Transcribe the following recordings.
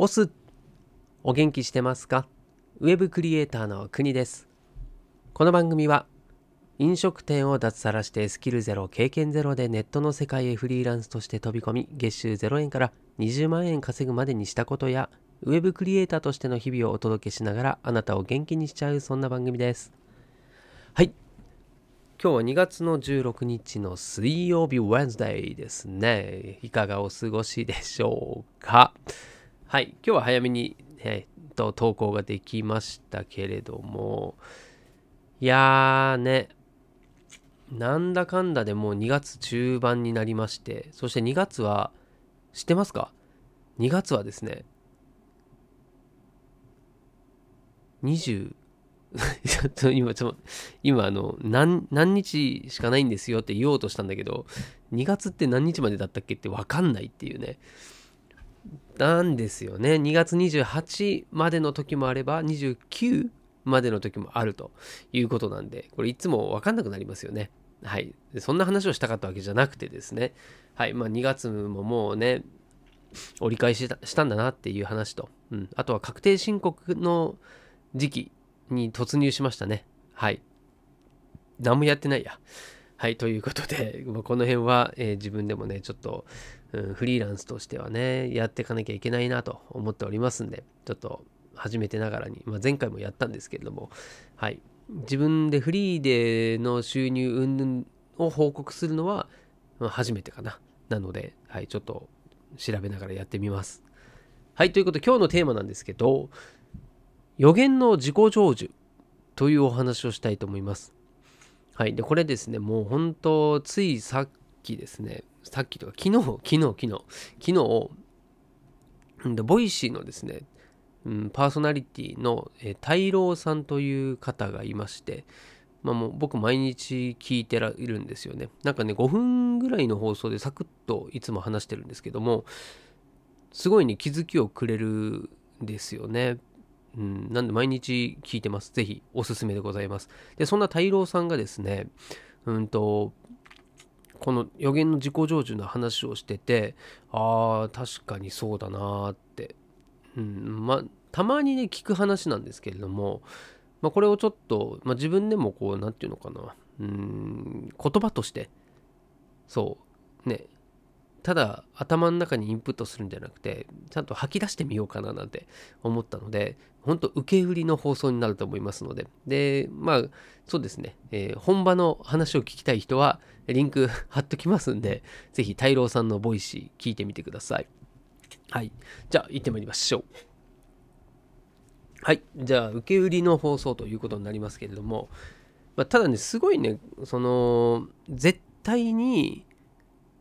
オスお元気してますか？ウェブクリエイターの国です。この番組は飲食店を脱サラしてスキルゼロ経験ゼロでネットの世界へフリーランスとして飛び込み月収0円から20万円稼ぐまでにしたことやウェブクリエイターとしての日々をお届けしながらあなたを元気にしちゃうそんな番組です。はい。今日は2月の16日の水曜日 Wednesday ですね。いかがお過ごしでしょうか？はい、今日は早めに、えー、と投稿ができましたけれども、いやーね、なんだかんだでもう2月中盤になりまして、そして2月は、知ってますか ?2 月はですね、20、ちょっと今、ちょ今あの何、何日しかないんですよって言おうとしたんだけど、2月って何日までだったっけって分かんないっていうね。なんですよね。2月28までの時もあれば、29までの時もあるということなんで、これいつもわかんなくなりますよね。はい。そんな話をしたかったわけじゃなくてですね。はい。まあ2月ももうね、折り返ししたんだなっていう話と、うん、あとは確定申告の時期に突入しましたね。はい。何もやってないや。はい、ということで、まあ、この辺は、えー、自分でもね、ちょっと、うん、フリーランスとしてはね、やっていかなきゃいけないなと思っておりますんで、ちょっと始めてながらに、まあ、前回もやったんですけれども、はい、自分でフリーでの収入云々を報告するのは、ま、初めてかな。なので、はい、ちょっと調べながらやってみます。はい、ということで今日のテーマなんですけど、予言の自己成就というお話をしたいと思います。はい、でこれですね、もう本当、ついさっきですね、さっきとか、昨日、昨日、昨日、昨日、ボイシーのですね、うん、パーソナリティの、え、大郎さんという方がいまして、まあ、もう僕毎日聞いてらいるんですよね。なんかね、5分ぐらいの放送でサクッといつも話してるんですけども、すごいね、気づきをくれるんですよね。うん、なんで毎日聞いてます。ぜひおすすめでございます。で、そんな大郎さんがですね、うんと、この予言の自己成就の話をしててああ確かにそうだなって、うん、まあたまにね聞く話なんですけれども、まあ、これをちょっと、まあ、自分でもこう何て言うのかな。うん言葉としてそうねただ頭の中にインプットするんじゃなくてちゃんと吐き出してみようかななんて思ったので本当受け売りの放送になると思いますので。でまあそうですね、えー、本場の話を聞きたい人はリンク貼っときますんで是非大郎さんの Voicy 聞いてみてください。はい。じゃあ行ってまいりましょう。はい。じゃあ受け売りの放送ということになりますけれども、まあ、ただねすごいねその絶対に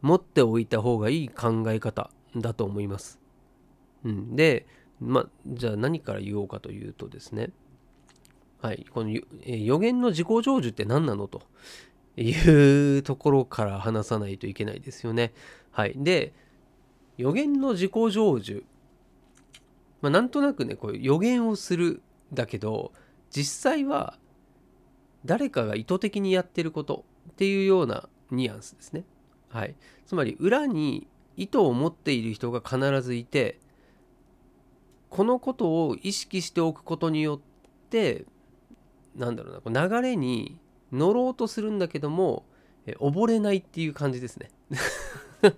持っておいた方がいい考え方だと思います。うん、で、ま、じゃあ何から言おうかというとですね、はい、この、予言の自己成就って何なのというところから話さないといけないですよね。はい。で、予言の自己成就、ま、なんとなくね、こう予言をするだけど、実際は誰かが意図的にやってることっていうようなニュアンスですね。はい、つまり裏に意図を持っている人が必ずいてこのことを意識しておくことによってなんだろうな流れに乗ろうとするんだけども溺れないっていう感じですね。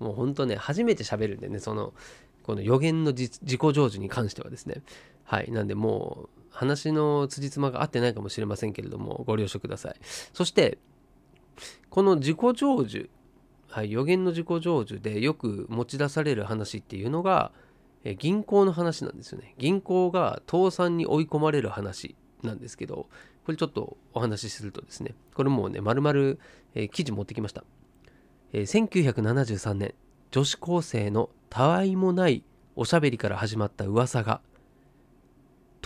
もうほんとね初めて喋るんでねそのこの予言の自己成就に関してはですね。はい。なんでもう話の辻褄が合ってないかもしれませんけれどもご了承ください。そしてこの自己成就、はい、予言の自己成就でよく持ち出される話っていうのが、え銀行の話なんですよね。銀行が倒産に追い込まれる話なんですけど、これちょっとお話しするとですね、これもうね、丸々、えー、記事持ってきました。えー、1973年、女子高生のたわいもないおしゃべりから始まった噂が、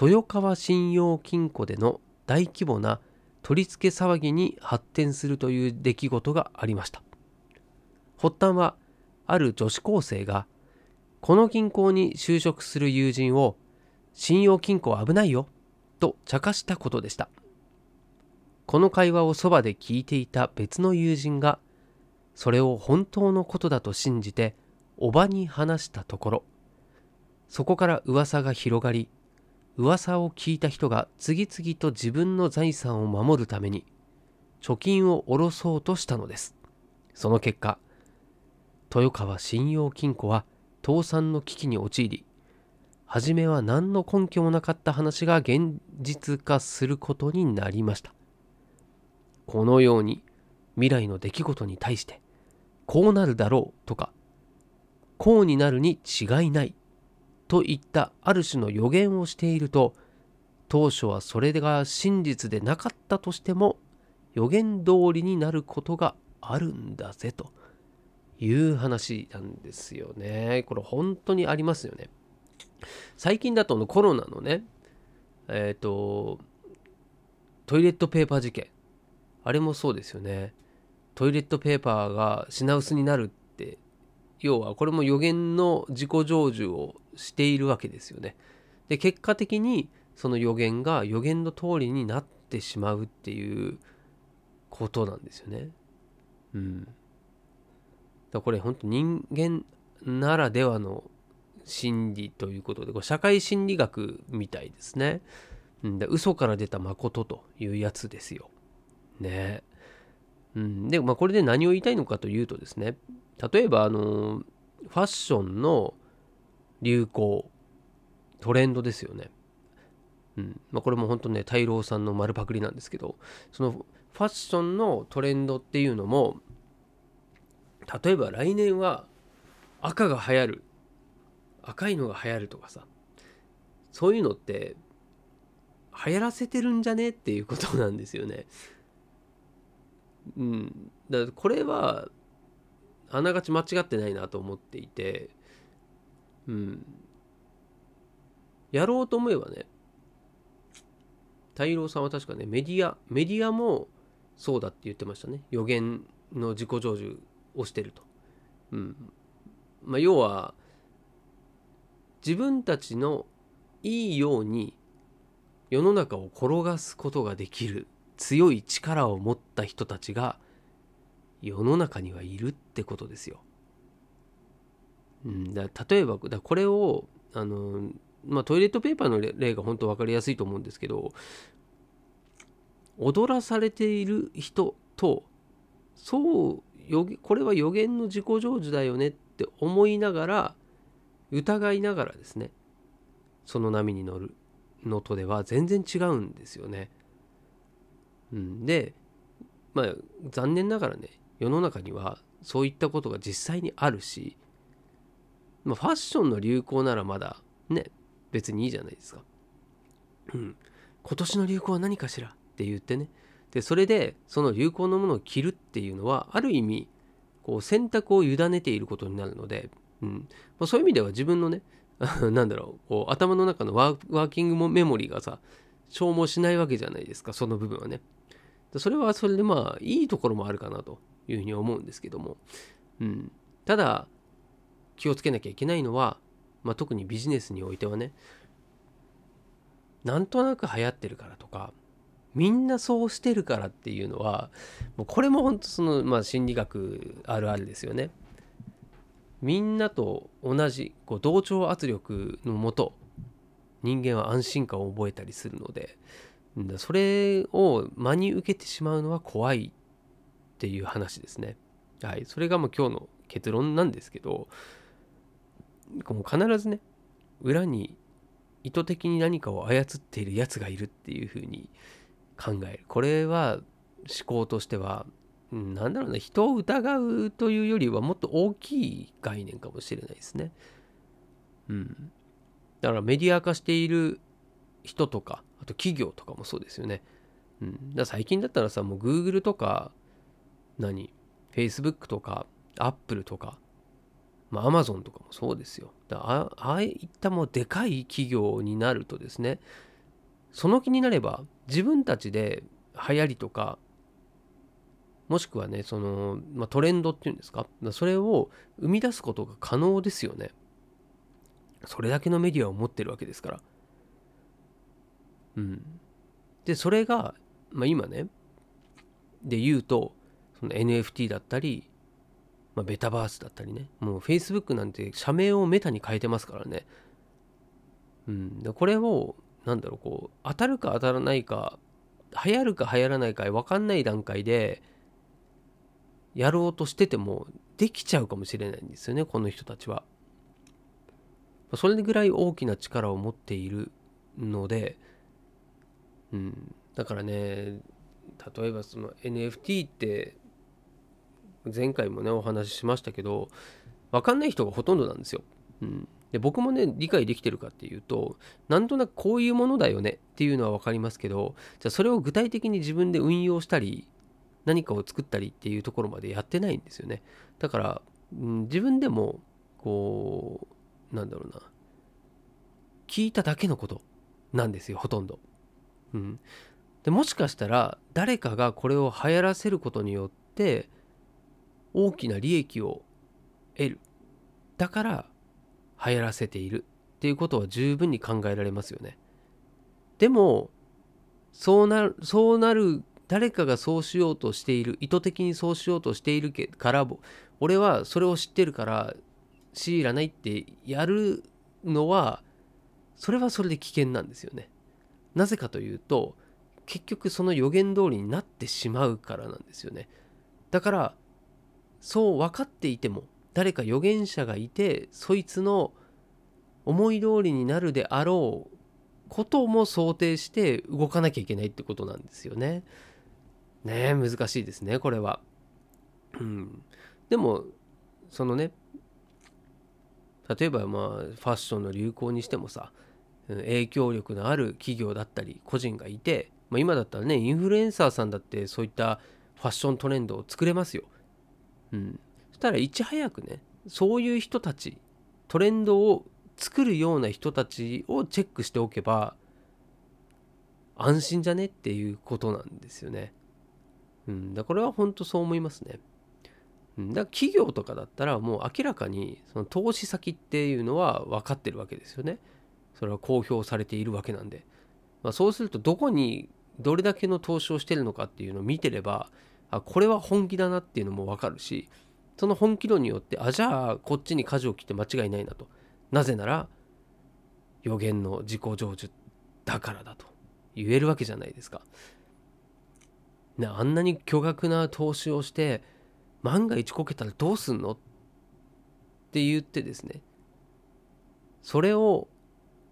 豊川信用金庫での大規模な取り付け騒ぎに発展するという出来事がありました。発端はある女子高生がこの銀行に就職する友人を信用金庫危ないよと茶化したことでした。この会話をそばで聞いていた別の友人がそれを本当のことだと信じておばに話したところそこから噂が広がり噂を聞いた人が次々と自分の財産を守るために貯金を下ろそうとしたのです。その結果豊川信用金庫は倒産の危機に陥り初めは何の根拠もなかった話が現実化することになりました。このように未来の出来事に対してこうなるだろうとかこうになるに違いないといったある種の予言をしていると当初はそれが真実でなかったとしても予言通りになることがあるんだぜという話なんですよね。これ本当にありますよね。最近だとのコロナのね、えっ、ー、と、トイレットペーパー事件。あれもそうですよね。トイレットペーパーが品薄になるって、要はこれも予言の自己成就をしているわけですよね。で、結果的にその予言が予言の通りになってしまうっていうことなんですよね。うん。だこれ本当人間ならではの心理ということでこれ社会心理学みたいですね。うん、で嘘から出た誠というやつですよ。ね。うん、で、まあ、これで何を言いたいのかというとですね例えばあのファッションの流行トレンドですよね。うんまあ、これも本当ね大郎さんの丸パクリなんですけどそのファッションのトレンドっていうのも例えば来年は赤が流行る赤いのが流行るとかさそういうのって流行らせてるんじゃねっていうことなんですよね。うん、だからこれはあながち間違ってないなと思っていて、うん、やろうと思えばね太郎さんは確かねメディアメディアもそうだって言ってましたね予言の自己成就をしてると。うんまあ、要は自分たちのいいように世の中を転がすことができる強い力を持った人たちが世の中にはいるってことですよ。うん、だ例えばだこれをあの、まあ、トイレットペーパーの例が本当分かりやすいと思うんですけど踊らされている人とそうこれは予言の自己成就だよねって思いながら疑いながらですねその波に乗るのとでは全然違うんですよね。うん、でまあ残念ながらね世の中にはそういったことが実際にあるし、まあ、ファッションの流行ならまだね別にいいじゃないですか。うん、今年の流行は何かしらって言ってね。でそれでその流行のものを着るっていうのはある意味こう選択を委ねていることになるので、うん。まあ、そういう意味では自分のね なんだろうこう頭の中のワーキングメモリーがさ消耗しないわけじゃないですかその部分はね。それはそれでまあいいところもあるかなというふうに思うんですけども、うん、ただ気をつけなきゃいけないのは、まあ、特にビジネスにおいてはねなんとなく流行ってるからとかみんなそうしてるからっていうのはもうこれも本当その、まあ、心理学あるあるですよね。みんなと同じこう同調圧力のもと人間は安心感を覚えたりするのでそれを真に受けてしまうのは怖いっていう話ですね。はい、それがもう今日の結論なんですけどもう必ずね裏に意図的に何かを操っているやつがいるっていうふうに考えるこれは思考としては何だろうな人を疑うというよりはもっと大きい概念かもしれないですね。うん。だからメディア化している人とかあと企業とかもそうですよね。うん、だ最近だったらさもう Google とか何？Facebook とか Apple とか、まあ、Amazon とかもそうですよ。だあああいったもうでかい企業になるとですねその気になれば自分たちで流行りとかもしくはねその、まあ、トレンドっていうんですか？それを生み出すことが可能ですよね。それだけのメディアを持ってるわけですから。うん。でそれが、まあ、今ねで言うとその NFT だったり、まあ、ベタバースだったりね。もう Facebook なんて社名をメタに変えてますからね。うん、でこれをなんだろうこう当たるか当たらないか流行るか流行らないか分かんない段階でやろうとしててもできちゃうかもしれないんですよねこの人たちは。それぐらい大きな力を持っているので、うん、だからね例えばその NFT って前回もねお話ししましたけど分かんない人がほとんどなんですよ。うん、で僕もね理解できてるかっていうとなんとなくこういうものだよねっていうのは分かりますけどじゃあそれを具体的に自分で運用したり何かを作ったりっていうところまでやってないんですよねだから、うん、自分でもこうなんだろうな聞いただけのことなんですよほとんど。うん、でもしかしたら誰かがこれを流行らせることによって大きな利益を得るだから流行らせているっていうことは十分に考えられますよね。でもそうなるそうなる誰かがそうしようとしている意図的にそうしようとしているから俺はそれを知ってるから強いらないってやるのはそれはそれで危険なんですよね。なぜかというと結局その予言通りになってしまうからなんですよね。だからそう分かっていても誰か預言者がいてそいつの思い通りになるであろうことも想定して動かなきゃいけないってことなんですよね。ね難しいですねこれは。うん、でもそのね例えばまあファッションの流行にしてもさ影響力のある企業だったり個人がいて、まあ、今だったらねインフルエンサーさんだってそういったファッショントレンドを作れますよ。うん、そしたらいち早くねそういう人たちトレンドを作るような人たちをチェックしておけば安心じゃねっていうことなんですよね。うん、だこれは本当そう思いますね。うん、だ企業とかだったらもう明らかにその投資先っていうのは分かってるわけですよね。それは公表されているわけなんで。まあ、そうするとどこにどれだけの投資をしてるのかっていうのを見てればあこれは本気だなっていうのも分かるしその本気度によってあじゃあこっちに舵を切って間違いないなとなぜなら予言の自己成就だからだと言えるわけじゃないですか。ね、あんなに巨額な投資をして万が一こけたらどうすんのって言ってですねそれを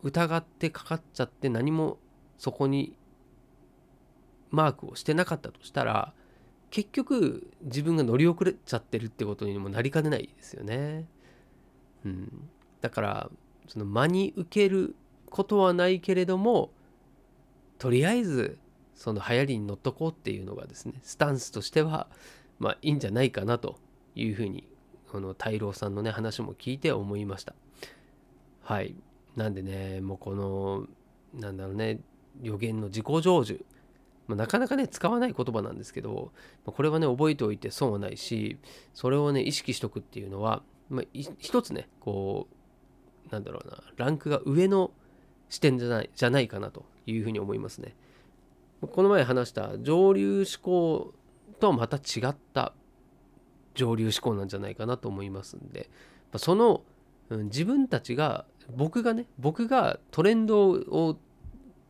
疑ってかかっちゃって何もそこにマークをしてなかったとしたら結局自分が乗り遅れちゃってるってことにもなりかねないですよね。うん、だからその真に受けることはないけれどもとりあえずその流行りに乗っとこうっていうのがですねスタンスとしてはまあいいんじゃないかなというふうにこの大郎さんのね話も聞いて思いました。はい。なんでねもうこのなんだろうね予言の自己成就まあ、なかなかね使わない言葉なんですけど、まあ、これはね覚えておいて損はないしそれをね意識しとくっていうのは、まあ、一つねこうなんだろうなランクが上の視点じゃないじゃないかなというふうに思いますね。この前話した上流思考とはまた違った上流思考なんじゃないかなと思いますんでまそのうん自分たちが僕がね僕がトレンドを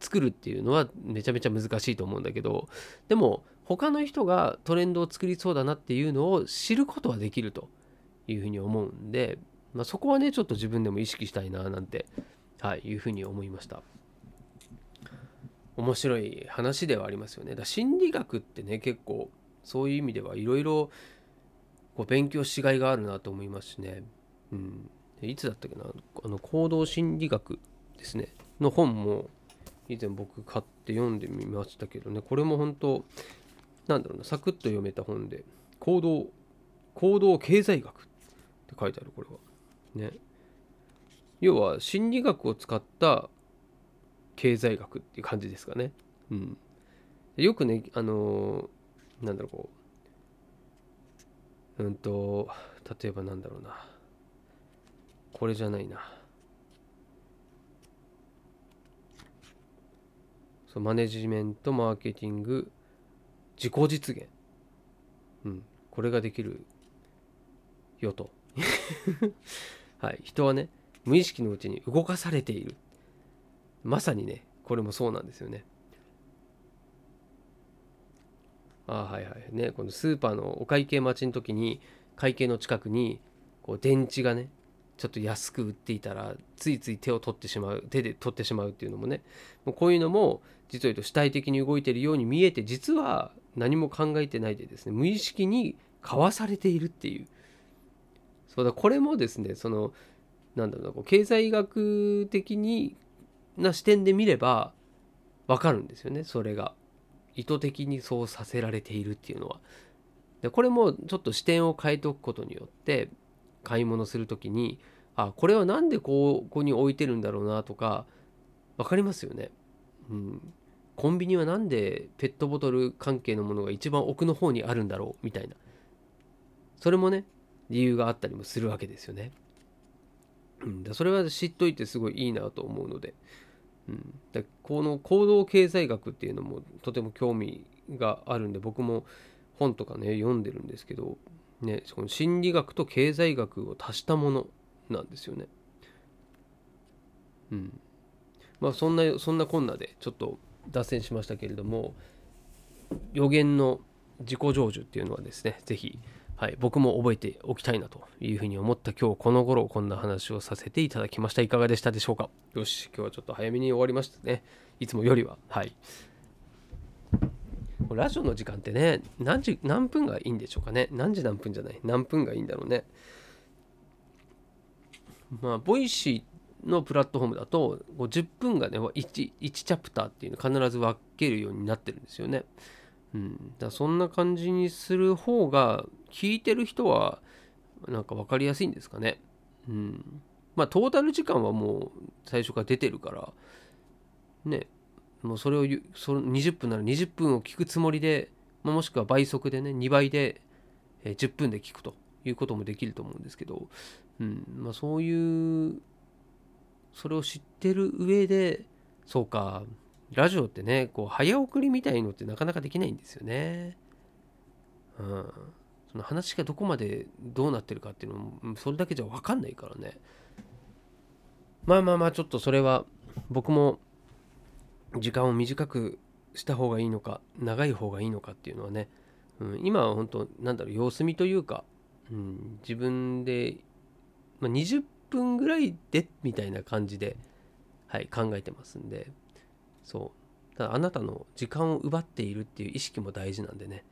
作るっていうのはめちゃめちゃ難しいと思うんだけどでも他の人がトレンドを作りそうだなっていうのを知ることはできるというふうに思うんで、まあ、そこはねちょっと自分でも意識したいななんて、はい、いうふうに思いました。面白い話ではありますよね。だ心理学ってね結構そういう意味ではいろいろ勉強しがいがあるなと思いますしね、うん、いつだったっけな？あの行動心理学ですね。の本も以前僕買って読んでみましたけどね。これも本当なんだろうなサクッと読めた本で行動行動経済学って書いてあるこれは。ね。要は心理学を使った経済学っていう感じですかね。うん。よくねあのー、なんだろうこううんと例えばなんだろうな。これじゃないな。そマネジメントマーケティング自己実現、うん、これができるよと。はい。人はね無意識のうちに動かされている。まさにねこれもそうなんですよね。あはいはい。ねこのスーパーのお会計待ちの時に会計の近くにこう電池がねちょっと安く売っていたらついつい手を取ってしまう手で取ってしまうっていうのもね。もうこういうのも実を言うと主体的に動いているように見えて実は何も考えてないでですね無意識にかわされているっていう。そうだこれもですねそのなんだろうなこう経済学的にな視点で見ればわかるんですよねそれが。意図的にそうさせられているっていうのは。でこれもちょっと視点を変えておくことによって買い物する時にあこれは何でここに置いてるんだろうなとか分かりますよね。うん、コンビニは何でペットボトル関係のものが一番奥の方にあるんだろうみたいなそれもね理由があったりもするわけですよね。うん、だそれは知っといてすごいいいなと思うので、うん、だこの行動経済学っていうのもとても興味があるんで僕も本とかね読んでるんですけどね、その心理学と経済学を足したものなんですよね。うん。まあそんなそんなこんなでちょっと脱線しましたけれども予言の自己成就っていうのはですね是非、はい、僕も覚えておきたいなというふうに思った今日この頃こんな話をさせていただきました。いかがでしたでしょうか？よし今日はちょっと早めに終わりましたね。いつもよりは。はい。ラジオの時間ってね何時何分がいいんでしょうかね？何時何分じゃない？何分がいいんだろうね？まあ Voicy のプラットフォームだと10分がね 1, 1チャプターっていうの必ず分けるようになってるんですよね。うん。だそんな感じにする方が聞いてる人はなんか分かりやすいんですかね。うん。まあトータル時間はもう最初から出てるからね。もうそれをその20分なら20分を聞くつもりで、まあ、もしくは倍速でね2倍で、え、10分で聞くということもできると思うんですけど、うん。まあ、そういうそれを知ってる上でそうかラジオってねこう早送りみたいのってなかなかできないんですよね。うん、その話がどこまでどうなってるかっていうのもそれだけじゃ分かんないからね。まあまあまあちょっとそれは僕も時間を短くした方がいいのか長い方がいいのかっていうのはね、うん、今は本当なんだろう様子見というか、うん、自分で、まあ、20分ぐらいでみたいな感じで、はい、考えてますんでそう。ただあなたの時間を奪っているっていう意識も大事なんでね。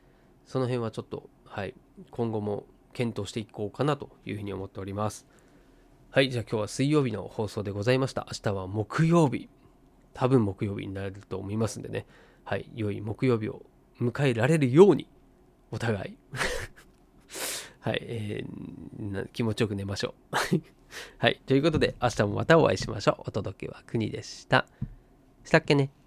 その辺はちょっと、はい、今後も検討していこうかなというふうに思っております。はいじゃあ今日は水曜日の放送でございました。明日は木曜日。多分木曜日になると思いますんでね、はい、良い木曜日を迎えられるように、お互い。はい、えー、気持ちよく寝ましょう。はい、ということで、明日もまたお会いしましょう。お届けは国でした。したっけね